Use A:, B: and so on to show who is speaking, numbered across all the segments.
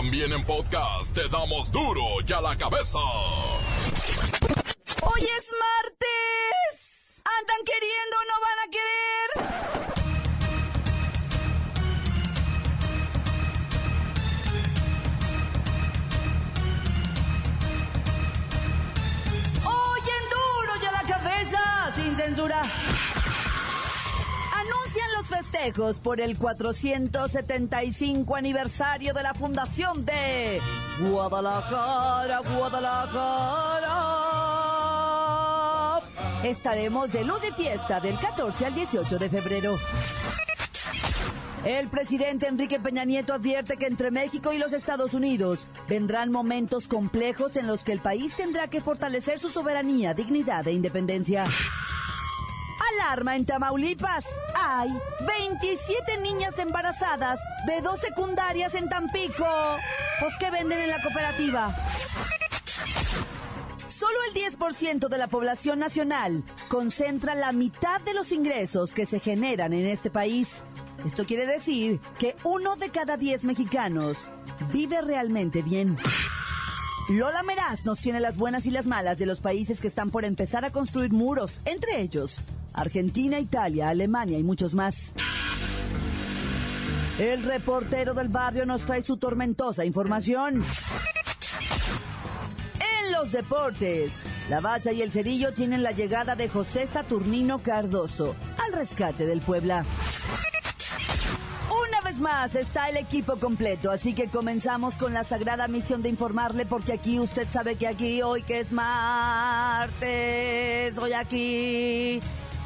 A: También en podcast te damos duro y a la cabeza.
B: Hoy es martes. ¿Andan queriendo no festejos por el 475 aniversario de la fundación de Guadalajara, Guadalajara. Estaremos de luz y fiesta del 14 al 18 de febrero. El presidente Enrique Peña Nieto advierte que entre México y los Estados Unidos vendrán momentos complejos en los que el país tendrá que fortalecer su soberanía, dignidad e independencia. Alarma en Tamaulipas. Hay 27 niñas embarazadas de dos secundarias en Tampico. Pues que venden en la cooperativa. Solo el 10% de la población nacional concentra la mitad de los ingresos que se generan en este país. Esto quiere decir que uno de cada 10 mexicanos vive realmente bien. Lola Meraz nos tiene las buenas y las malas de los países que están por empezar a construir muros, entre ellos Argentina, Italia, Alemania y muchos más. El reportero del barrio nos trae su tormentosa información. En los deportes, la Bacha y el Cerillo tienen la llegada de José Saturnino Cardoso al rescate del Puebla. Una vez más está el equipo completo, así que comenzamos con la sagrada misión de informarle porque aquí usted sabe que aquí hoy que es martes, hoy aquí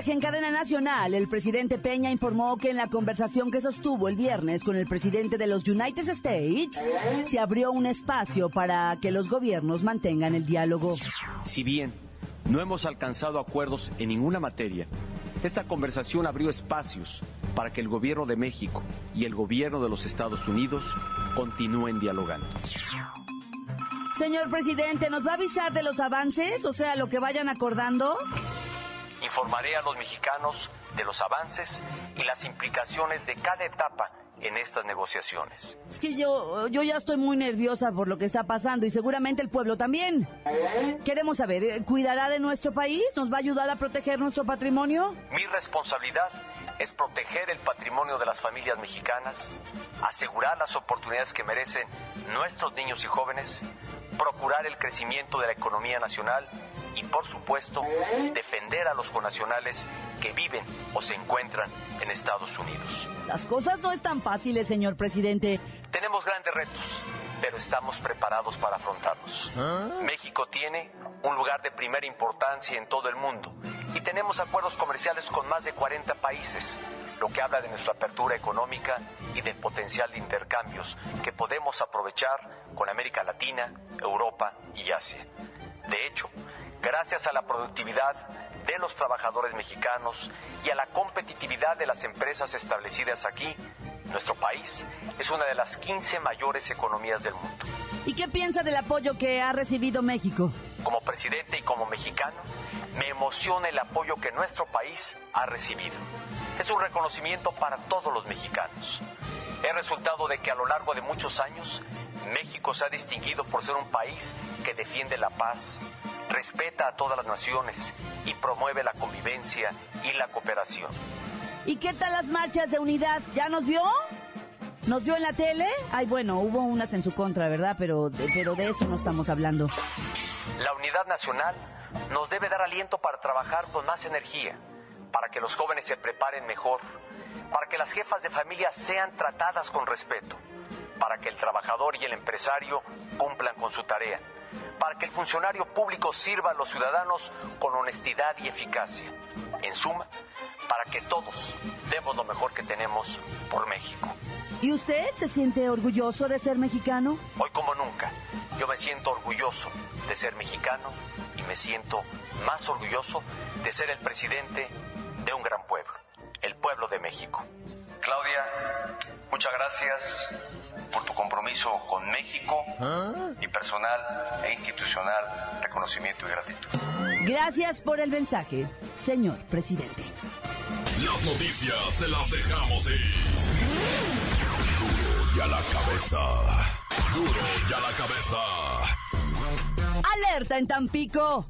B: Mensaje en cadena nacional, el presidente Peña informó que en la conversación que sostuvo el viernes con el presidente de los United States, se abrió un espacio para que los gobiernos mantengan el diálogo.
C: Si bien no hemos alcanzado acuerdos en ninguna materia, esta conversación abrió espacios para que el gobierno de México y el gobierno de los Estados Unidos continúen dialogando.
B: Señor presidente, ¿nos va a avisar de los avances? O sea, lo que vayan acordando.
C: Informaré a los mexicanos de los avances y las implicaciones de cada etapa en estas negociaciones.
B: Es que yo, yo ya estoy muy nerviosa por lo que está pasando y seguramente el pueblo también. Queremos saber, ¿eh, ¿cuidará de nuestro país? ¿Nos va a ayudar a proteger nuestro patrimonio?
C: Mi responsabilidad es proteger el patrimonio de las familias mexicanas, asegurar las oportunidades que merecen nuestros niños y jóvenes, procurar el crecimiento de la economía nacional y, por supuesto, defender a los conacionales que viven o se encuentran en Estados Unidos.
B: Las cosas no están fáciles, señor presidente.
C: Tenemos grandes retos, pero estamos preparados para afrontarlos. México tiene un lugar de primera importancia en todo el mundo y tenemos acuerdos comerciales con más de 40 países, lo que habla de nuestra apertura económica y del potencial de intercambios que podemos aprovechar con América Latina, Europa y Asia. De hecho, gracias a la productividad de los trabajadores mexicanos y a la competitividad de las empresas establecidas aquí, nuestro país es una de las 15 mayores economías del mundo.
B: ¿Y qué piensa del apoyo que ha recibido México?
C: Como presidente y como mexicano, me emociona el apoyo que nuestro país ha recibido. Es un reconocimiento para todos los mexicanos. Es resultado de que a lo largo de muchos años, México se ha distinguido por ser un país que defiende la paz, respeta a todas las naciones y promueve la convivencia y la cooperación.
B: ¿Y qué tal las marchas de unidad? ¿Ya nos vio? ¿Nos vio en la tele? Ay, bueno, hubo unas en su contra, ¿verdad? Pero, pero de eso no estamos hablando.
C: La unidad nacional nos debe dar aliento para trabajar con más energía, para que los jóvenes se preparen mejor, para que las jefas de familia sean tratadas con respeto, para que el trabajador y el empresario cumplan con su tarea, para que el funcionario público sirva a los ciudadanos con honestidad y eficacia. En suma, para que todos demos lo mejor que tenemos por México.
B: ¿Y usted se siente orgulloso de ser mexicano?
C: Hoy como nunca, yo me siento orgulloso de ser mexicano y me siento más orgulloso de ser el presidente de un gran pueblo, el pueblo de México. Claudia, muchas gracias por tu compromiso con México y personal e institucional reconocimiento y gratitud.
B: Gracias por el mensaje, señor presidente.
A: Las noticias te las dejamos ir. Duro y a la cabeza. Duro y a la cabeza.
B: Alerta en Tampico.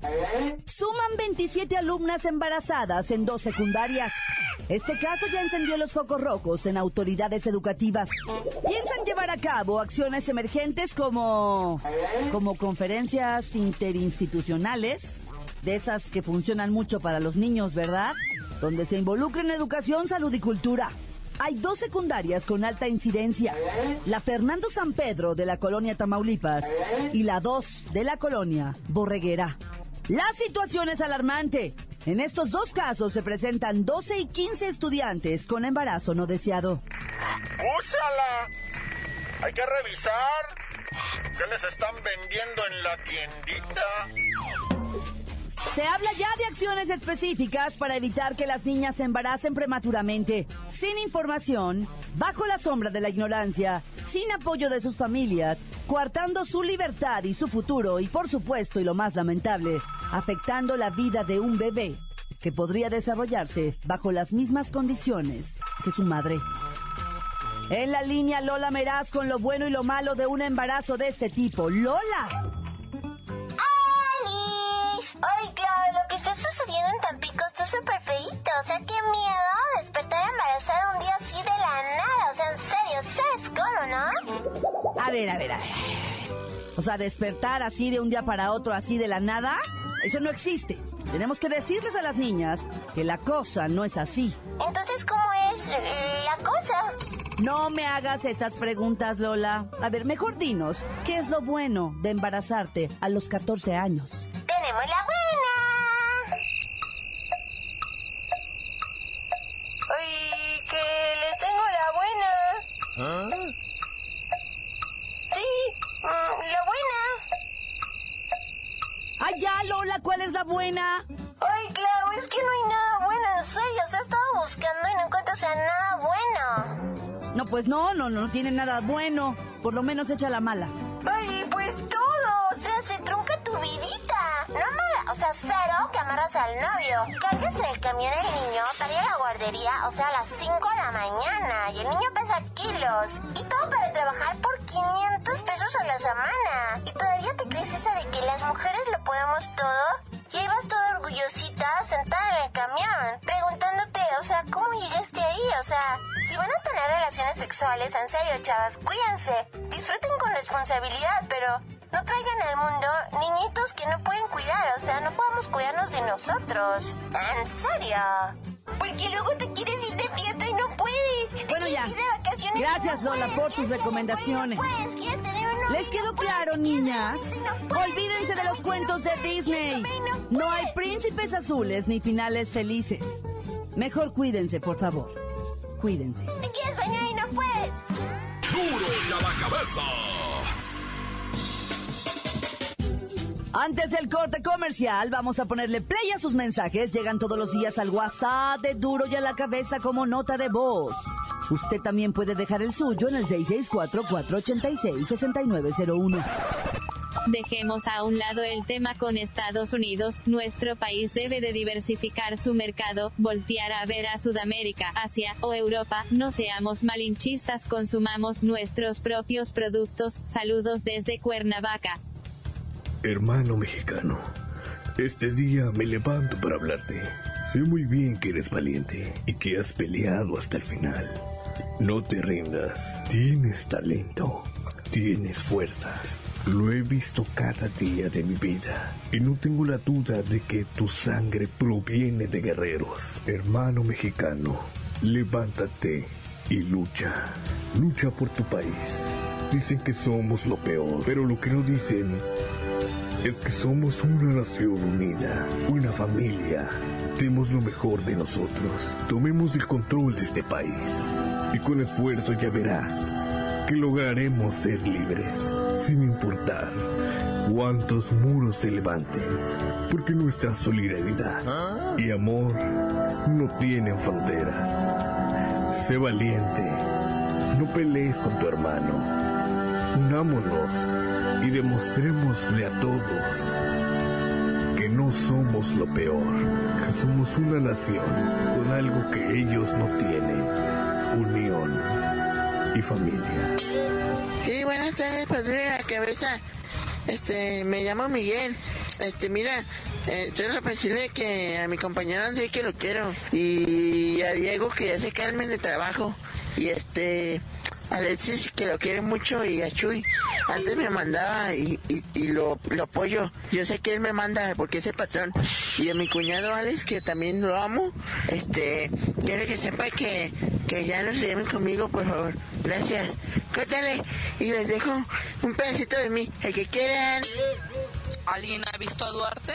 B: Suman 27 alumnas embarazadas en dos secundarias. Este caso ya encendió los focos rojos en autoridades educativas. Piensan llevar a cabo acciones emergentes como como conferencias interinstitucionales, de esas que funcionan mucho para los niños, ¿verdad? Donde se involucren educación, salud y cultura. Hay dos secundarias con alta incidencia. La Fernando San Pedro de la colonia Tamaulipas y la 2 de la colonia Borreguera. La situación es alarmante. En estos dos casos se presentan 12 y 15 estudiantes con embarazo no deseado.
D: ¡Úsala! Hay que revisar. ¿Qué les están vendiendo en la tiendita?
B: Se habla ya de acciones específicas para evitar que las niñas se embaracen prematuramente, sin información, bajo la sombra de la ignorancia, sin apoyo de sus familias, coartando su libertad y su futuro y por supuesto y lo más lamentable, afectando la vida de un bebé que podría desarrollarse bajo las mismas condiciones que su madre. En la línea Lola Meraz con lo bueno y lo malo de un embarazo de este tipo. Lola. A ver, a ver, a ver, a. O sea, despertar así de un día para otro, así de la nada, eso no existe. Tenemos que decirles a las niñas que la cosa no es así.
E: Entonces, ¿cómo es la cosa?
B: No me hagas esas preguntas, Lola. A ver, mejor dinos, ¿qué es lo bueno de embarazarte a los 14 años?
E: Tenemos la buena. Ay, que les tengo la buena. Sí, mm, la buena.
B: ¡Ay, ya, Lola! ¿Cuál es la buena?
E: Ay, Clau, es que no hay nada bueno, en serio. O sea, he estado buscando y no encuentro o sea, nada bueno.
B: No, pues no, no, no tiene nada bueno. Por lo menos echa la mala.
E: Ay, pues todo. O sea, se trunca tu vidita. No amar, o sea, cero que amarras al novio. Cargas en el camión el niño para ir a la guardería, o sea, a las 5 de la mañana. Y el niño pesa kilos. Y todo para trabajar por 500 pesos a la semana. Y todavía te crees esa de que las mujeres lo podemos todo. Y ahí vas toda orgullosita, sentada en el camión, preguntándote, o sea, ¿cómo llegaste ahí? O sea, si van a tener relaciones sexuales, en serio, chavas, cuídense. Disfruten con responsabilidad, pero no traigan al mundo niñitos que no pueden cuidar, o sea, no podemos cuidarnos de nosotros. En serio. Porque luego te quieres ir de fiesta y no puedes.
B: Bueno, ya.
E: ir de vacaciones
B: Gracias,
E: no
B: Lola,
E: puedes.
B: por tus recomendaciones.
E: no puedes.
B: ¿Les quedó claro, niñas? Olvídense de los cuentos de Disney. No hay príncipes azules ni finales felices. Mejor cuídense, por favor. Cuídense.
E: Te quieres bañar y no puedes.
A: Duro y a la cabeza.
B: Antes del corte comercial, vamos a ponerle play a sus mensajes. Llegan todos los días al WhatsApp de Duro y a la cabeza como nota de voz. Usted también puede dejar el suyo en el 664-486-6901.
F: Dejemos a un lado el tema con Estados Unidos, nuestro país debe de diversificar su mercado, voltear a ver a Sudamérica, Asia o Europa, no seamos malinchistas, consumamos nuestros propios productos, saludos desde Cuernavaca.
G: Hermano mexicano, este día me levanto para hablarte. Sé muy bien que eres valiente y que has peleado hasta el final. No te rindas, tienes talento, tienes fuerzas. Lo he visto cada día de mi vida y no tengo la duda de que tu sangre proviene de guerreros. Hermano mexicano, levántate y lucha. Lucha por tu país. Dicen que somos lo peor, pero lo que no dicen es que somos una nación unida, una familia. Demos lo mejor de nosotros. Tomemos el control de este país. Y con esfuerzo ya verás que lograremos ser libres, sin importar cuántos muros se levanten, porque nuestra solidaridad y amor no tienen fronteras. Sé valiente, no pelees con tu hermano. Unámonos y demostrémosle a todos que no somos lo peor, que somos una nación con algo que ellos no tienen, y familia.
H: Sí, buenas tardes, padre la cabeza. Este, me llamo Miguel. Este, mira, eh, para decirle que a mi compañero André que lo quiero. Y a Diego que ya se calmen de trabajo. Y este, Alexis que lo quiere mucho y a Chuy. Antes me mandaba y, y, lo, lo apoyo. Yo sé que él me manda porque es el patrón. Y a mi cuñado Alex que también lo amo. Este, quiero que sepa que, que ya no se lleven conmigo, por favor. Gracias. Córtale y les dejo un pedacito de mí, el que quieran.
I: ¿Alguien ha visto a Duarte?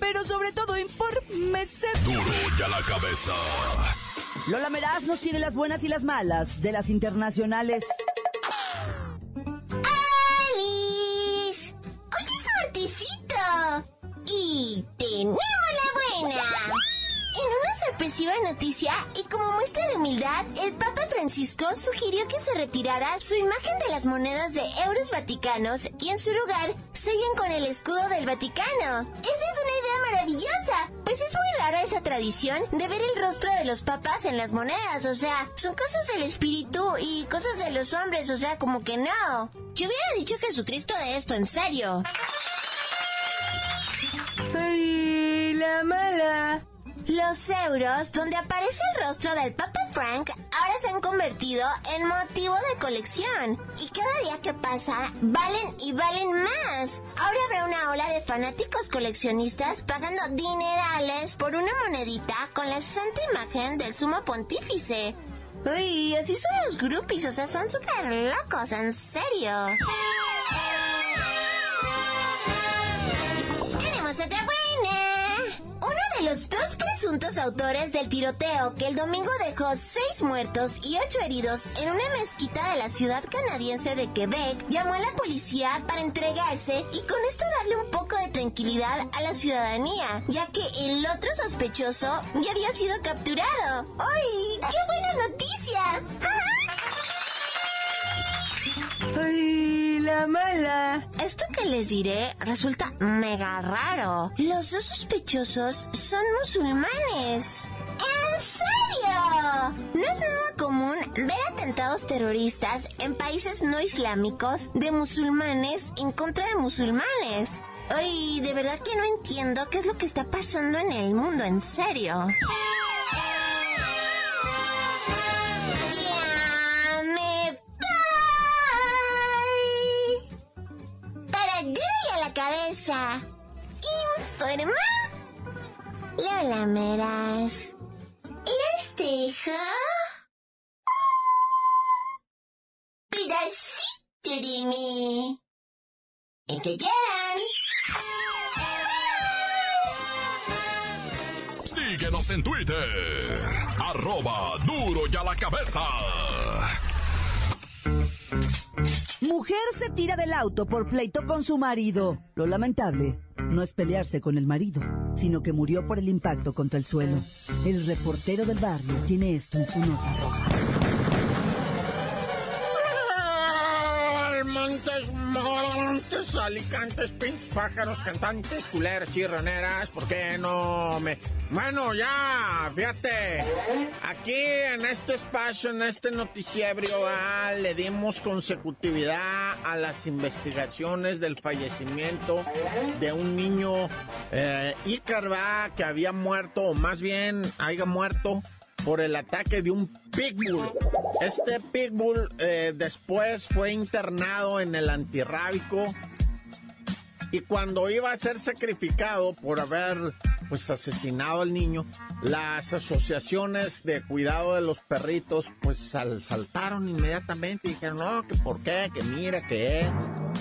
B: Pero sobre todo, infórmese.
A: Duro y a la cabeza.
B: Lola Meraz nos tiene las buenas y las malas de las internacionales.
E: ¡Alice! ¡Hoy es martesito! Y tenemos la buena. En una sorpresiva noticia y como muestra de humildad, el Papa Francisco sugirió que se retirara su imagen de las monedas de euros vaticanos y en su lugar sellen con el escudo del Vaticano. Esa es una idea maravillosa, pues es muy rara esa tradición de ver el rostro de los papas en las monedas, o sea, son cosas del espíritu y cosas de los hombres, o sea, como que no. Yo hubiera dicho Jesucristo de esto, en serio.
B: ¡Ay, la mala!
E: Los euros, donde aparece el rostro del Papa Frank, ahora se han convertido en motivo de colección. Y cada día que pasa, valen y valen más. Ahora habrá una ola de fanáticos coleccionistas pagando dinerales por una monedita con la santa imagen del sumo pontífice. Uy, así son los groupies, o sea, son súper locos, en serio. Los dos presuntos autores del tiroteo que el domingo dejó seis muertos y ocho heridos en una mezquita de la ciudad canadiense de Quebec llamó a la policía para entregarse y con esto darle un poco de tranquilidad a la ciudadanía, ya que el otro sospechoso ya había sido capturado. ¡Ay, qué buena noticia!
B: ¡Ay, la mala!
E: Esto que les diré resulta mega raro. Los dos sospechosos son musulmanes. ¿En serio? No es nada común ver atentados terroristas en países no islámicos de musulmanes en contra de musulmanes. Ay, de verdad que no entiendo qué es lo que está pasando en el mundo, en serio. Informa. Lola Meras. Les dejo. Pedacito de mí. Quieran.
A: Síguenos en Twitter. Arroba duro y a la cabeza.
B: Mujer se tira del auto por pleito con su marido. Lo lamentable no es pelearse con el marido, sino que murió por el impacto contra el suelo. El reportero del barrio tiene esto en su nota roja.
D: Montes, montes, alicantes, pinches pájaros, cantantes, culeras, chirroneras, ¿por qué no me...? Bueno, ya, fíjate, aquí en este espacio, en este noticiebrio, ah, le dimos consecutividad a las investigaciones del fallecimiento de un niño, eh, Icar, ¿va? que había muerto, o más bien, haya muerto por el ataque de un pitbull. Este pitbull eh, después fue internado en el antirrábico y cuando iba a ser sacrificado por haber pues asesinado al niño, las asociaciones de cuidado de los perritos pues saltaron inmediatamente y dijeron, no, que por qué, que mira, que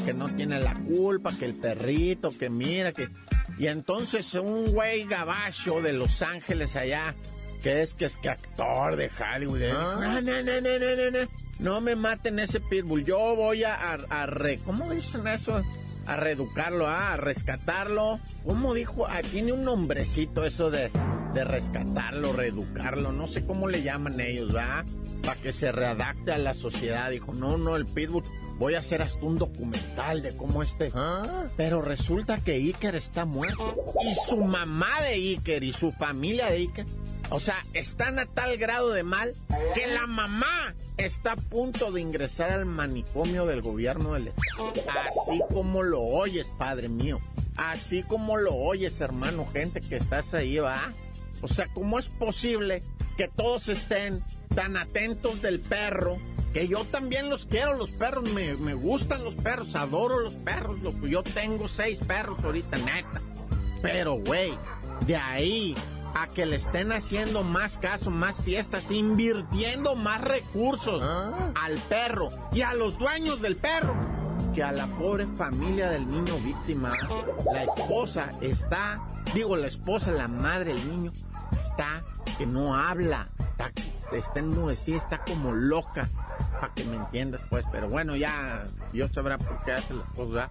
D: que no tiene la culpa, que el perrito, que mira, que... Y entonces un güey gabacho de Los Ángeles allá, que es que es que actor de Hollywood, ¿eh? no, no, no, no, no, no, no me maten ese pitbull, yo voy a, a, re... ¿Cómo dicen eso? a reeducarlo, a rescatarlo. ¿Cómo dijo? Ah, tiene un nombrecito eso de, de rescatarlo, reeducarlo, no sé cómo le llaman ellos, ¿va? Para que se readapte a la sociedad. Dijo, no, no, el Pitbull, voy a hacer hasta un documental de cómo este. ¿Ah? Pero resulta que Iker está muerto. Y su mamá de Iker y su familia de Iker o sea, están a tal grado de mal que la mamá está a punto de ingresar al manicomio del gobierno del Así como lo oyes, padre mío. Así como lo oyes, hermano, gente que estás ahí, va. O sea, ¿cómo es posible que todos estén tan atentos del perro? Que yo también los quiero, los perros, me, me gustan los perros, adoro los perros. Yo tengo seis perros ahorita, neta. Pero, güey, de ahí a que le estén haciendo más caso, más fiestas, invirtiendo más recursos ¿Ah? al perro y a los dueños del perro que a la pobre familia del niño víctima. La esposa está, digo la esposa, la madre del niño, está que no habla, está, está enmudecida, está como loca, para que me entiendas pues, pero bueno, ya Dios sabrá por qué hace las cosas.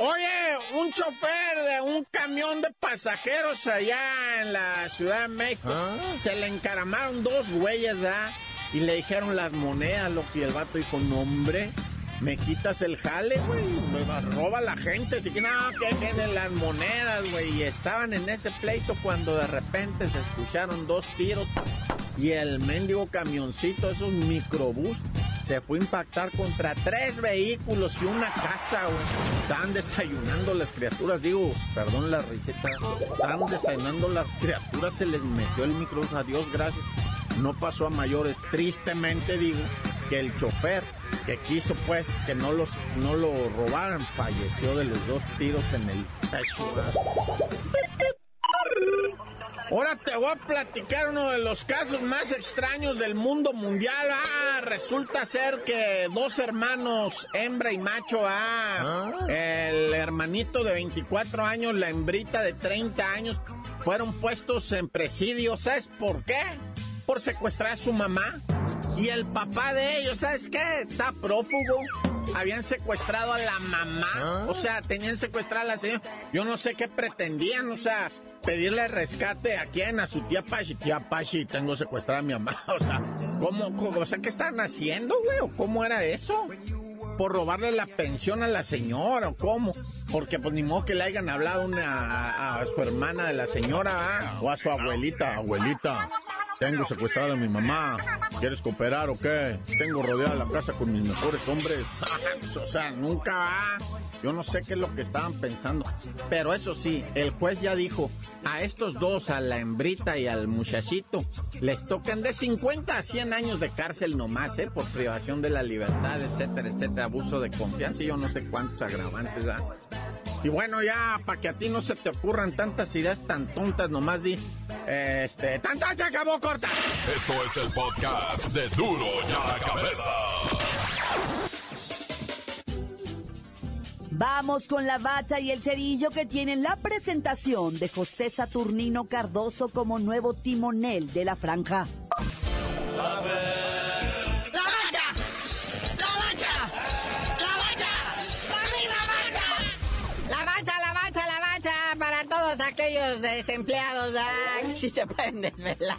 D: Oye, un chofer de un camión de pasajeros allá en la Ciudad de México, ¿Ah? se le encaramaron dos güeyes, ¿ah? Y le dijeron las monedas, lo que el vato dijo, no hombre, me quitas el jale, güey, me roba la gente, así que no, que vienen las monedas, güey. Y estaban en ese pleito cuando de repente se escucharon dos tiros y el mendigo camioncito, esos microbús, se fue a impactar contra tres vehículos y una casa, güey. Estaban desayunando las criaturas, digo, perdón la riseta. Estaban desayunando las criaturas, se les metió el microbús, adiós, gracias. No pasó a mayores. Tristemente digo que el chofer que quiso pues que no los no lo robaran falleció de los dos tiros en el pecho. Ahora te voy a platicar uno de los casos más extraños del mundo mundial. Ah, resulta ser que dos hermanos, hembra y macho, ah, ah. el hermanito de 24 años, la hembrita de 30 años, fueron puestos en presidio. ¿Sabes por qué? Por secuestrar a su mamá. Y el papá de ellos, ¿sabes qué? Está prófugo. Habían secuestrado a la mamá. Ah. O sea, tenían secuestrada a la señora. Yo no sé qué pretendían, o sea pedirle rescate a quién, a su tía Pachi. Tía Pachi, tengo secuestrada a mi mamá. O sea, ¿cómo, cómo o sea, qué están haciendo, güey? ¿O cómo era eso? por robarle la pensión a la señora o cómo. Porque pues ni modo que le hayan hablado una, a, su hermana de la señora ¿ah? o a su abuelita. Abuelita, tengo secuestrada a mi mamá. ¿Quieres cooperar o qué? Tengo rodeada la casa con mis mejores hombres. o sea, nunca va. Yo no sé qué es lo que estaban pensando. Pero eso sí, el juez ya dijo, a estos dos, a la hembrita y al muchachito, les tocan de 50 a 100 años de cárcel nomás, ¿eh? Por privación de la libertad, etcétera, etcétera, abuso de confianza y yo no sé cuántos agravantes, ¿verdad? Y bueno, ya, para que a ti no se te ocurran tantas ideas tan tontas, nomás di, este, ¡tanta se acabó corta!
A: Esto es el podcast de Duro y a la Cabeza.
B: Vamos con la bacha y el cerillo que tienen la presentación de José Saturnino Cardoso como nuevo timonel de la franja.
J: Aquellos desempleados ah, si se pueden desvelar.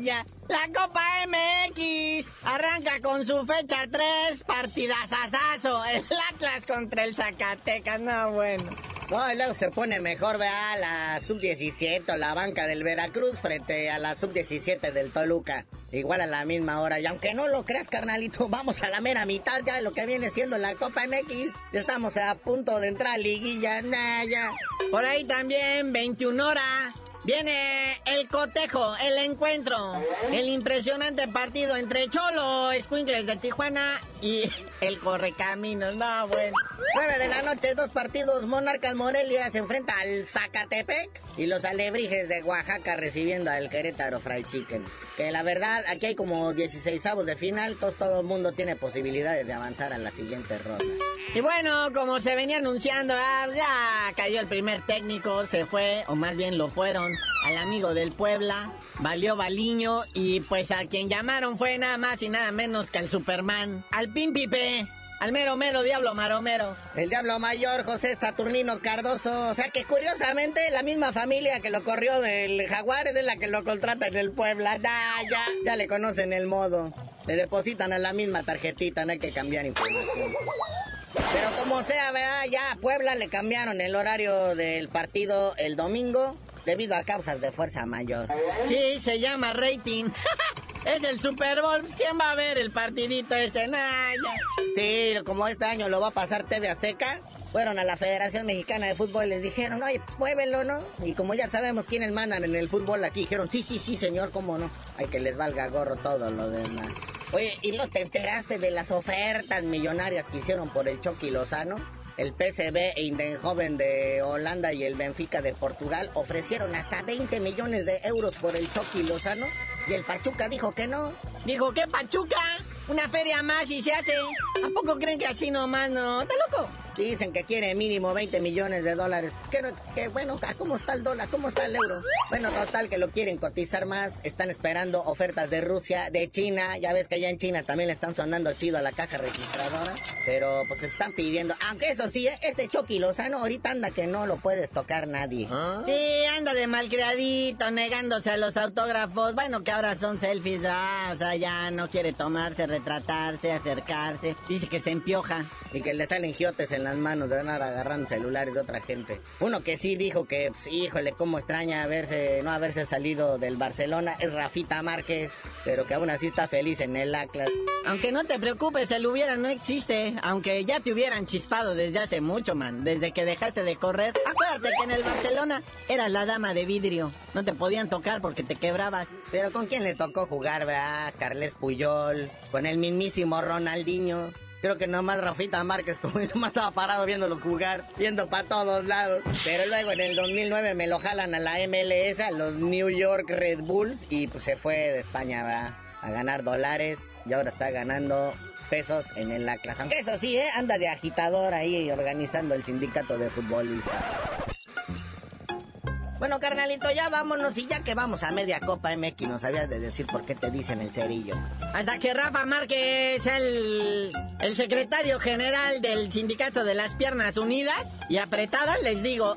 J: ya. La Copa MX arranca con su fecha 3, partidazazazo. El Atlas contra el Zacatecas, no bueno.
K: No, y luego se pone mejor, vea, la sub-17 la banca del Veracruz frente a la sub-17 del Toluca. Igual a la misma hora. Y aunque no lo creas, carnalito, vamos a la mera mitad ya de lo que viene siendo la Copa MX. Estamos a punto de entrar a liguilla, naya.
J: Por ahí también, 21 horas. Viene el cotejo, el encuentro, el impresionante partido entre Cholo, Squinkles de Tijuana y el Correcaminos. No, bueno.
K: 9 de la noche, dos partidos. Monarcas Morelia se enfrenta al Zacatepec y los Alebrijes de Oaxaca recibiendo al Querétaro Fried Chicken. Que la verdad, aquí hay como 16 avos de final. Todo, todo el mundo tiene posibilidades de avanzar a la siguiente ronda.
J: Y bueno, como se venía anunciando, ah, ya cayó el primer técnico, se fue, o más bien lo fueron, al amigo del Puebla, valió Baliño, y pues a quien llamaron fue nada más y nada menos que al Superman, al Pimpipe. Al mero mero diablo maromero.
K: El diablo mayor, José Saturnino Cardoso. O sea que curiosamente la misma familia que lo corrió del Jaguar es la que lo contrata en el Puebla. Ya, ya, ya le conocen el modo. Le depositan a la misma tarjetita, no hay que cambiar información. Pero como sea, vea, ya a Puebla le cambiaron el horario del partido el domingo debido a causas de fuerza mayor.
J: Sí, se llama rating. es el Super Bowl. Pues, ¿Quién va a ver el partidito ese? Nah, ya.
K: Sí, como este año lo va a pasar TV Azteca, fueron a la Federación Mexicana de Fútbol y les dijeron, oye, pues muévelo, ¿no? Y como ya sabemos quiénes mandan en el fútbol aquí, dijeron, sí, sí, sí, señor, cómo no. Hay que les valga gorro todo lo demás. Oye, ¿y no te enteraste de las ofertas millonarias que hicieron por el Chucky Lozano? El PSV Eindhoven de Holanda y el Benfica de Portugal ofrecieron hasta 20 millones de euros por el Chucky Lozano y el Pachuca dijo que no.
J: Dijo, ¿qué Pachuca? Una feria más y se hace. ¿A poco creen que así nomás no? ¿Está loco?
K: Dicen que quiere mínimo 20 millones de dólares. Que, no, que bueno, ¿cómo está el dólar? ¿Cómo está el euro? Bueno, total que lo quieren cotizar más. Están esperando ofertas de Rusia, de China. Ya ves que allá en China también le están sonando chido a la caja registradora. Pero pues están pidiendo. Aunque eso sí, ¿eh? ese Chucky Lozano ahorita anda que no lo puedes tocar nadie.
J: Sí, anda de malcriadito, negándose a los autógrafos. Bueno, que ahora son selfies, ah, o sea, ya no quiere tomarse, retratarse, acercarse. Dice que se empioja.
K: Y que le salen giotes en las manos de andar agarrando celulares de otra gente. Uno que sí dijo que, pues, híjole, cómo extraña haberse, no haberse salido del Barcelona es Rafita Márquez, pero que aún así está feliz en el Atlas.
J: Aunque no te preocupes, el hubiera no existe, aunque ya te hubieran chispado desde hace mucho, man, desde que dejaste de correr. Acuérdate que en el Barcelona eras la dama de vidrio, no te podían tocar porque te quebrabas.
K: Pero ¿con quién le tocó jugar, verdad? Carles Puyol, con el mismísimo Ronaldinho. Creo que nomás Rafita Márquez, como dice, más estaba parado viéndolos jugar, viendo para todos lados. Pero luego en el 2009 me lo jalan a la MLS, a los New York Red Bulls, y pues se fue de España ¿verdad? a ganar dólares y ahora está ganando pesos en Atlas. Aunque eso sí, ¿eh? anda de agitador ahí organizando el sindicato de futbolistas. Bueno, carnalito, ya vámonos y ya que vamos a media Copa MX, no sabías de decir por qué te dicen el cerillo.
J: Hasta que Rafa Márquez el, el secretario general del sindicato de las piernas unidas y apretadas, les digo...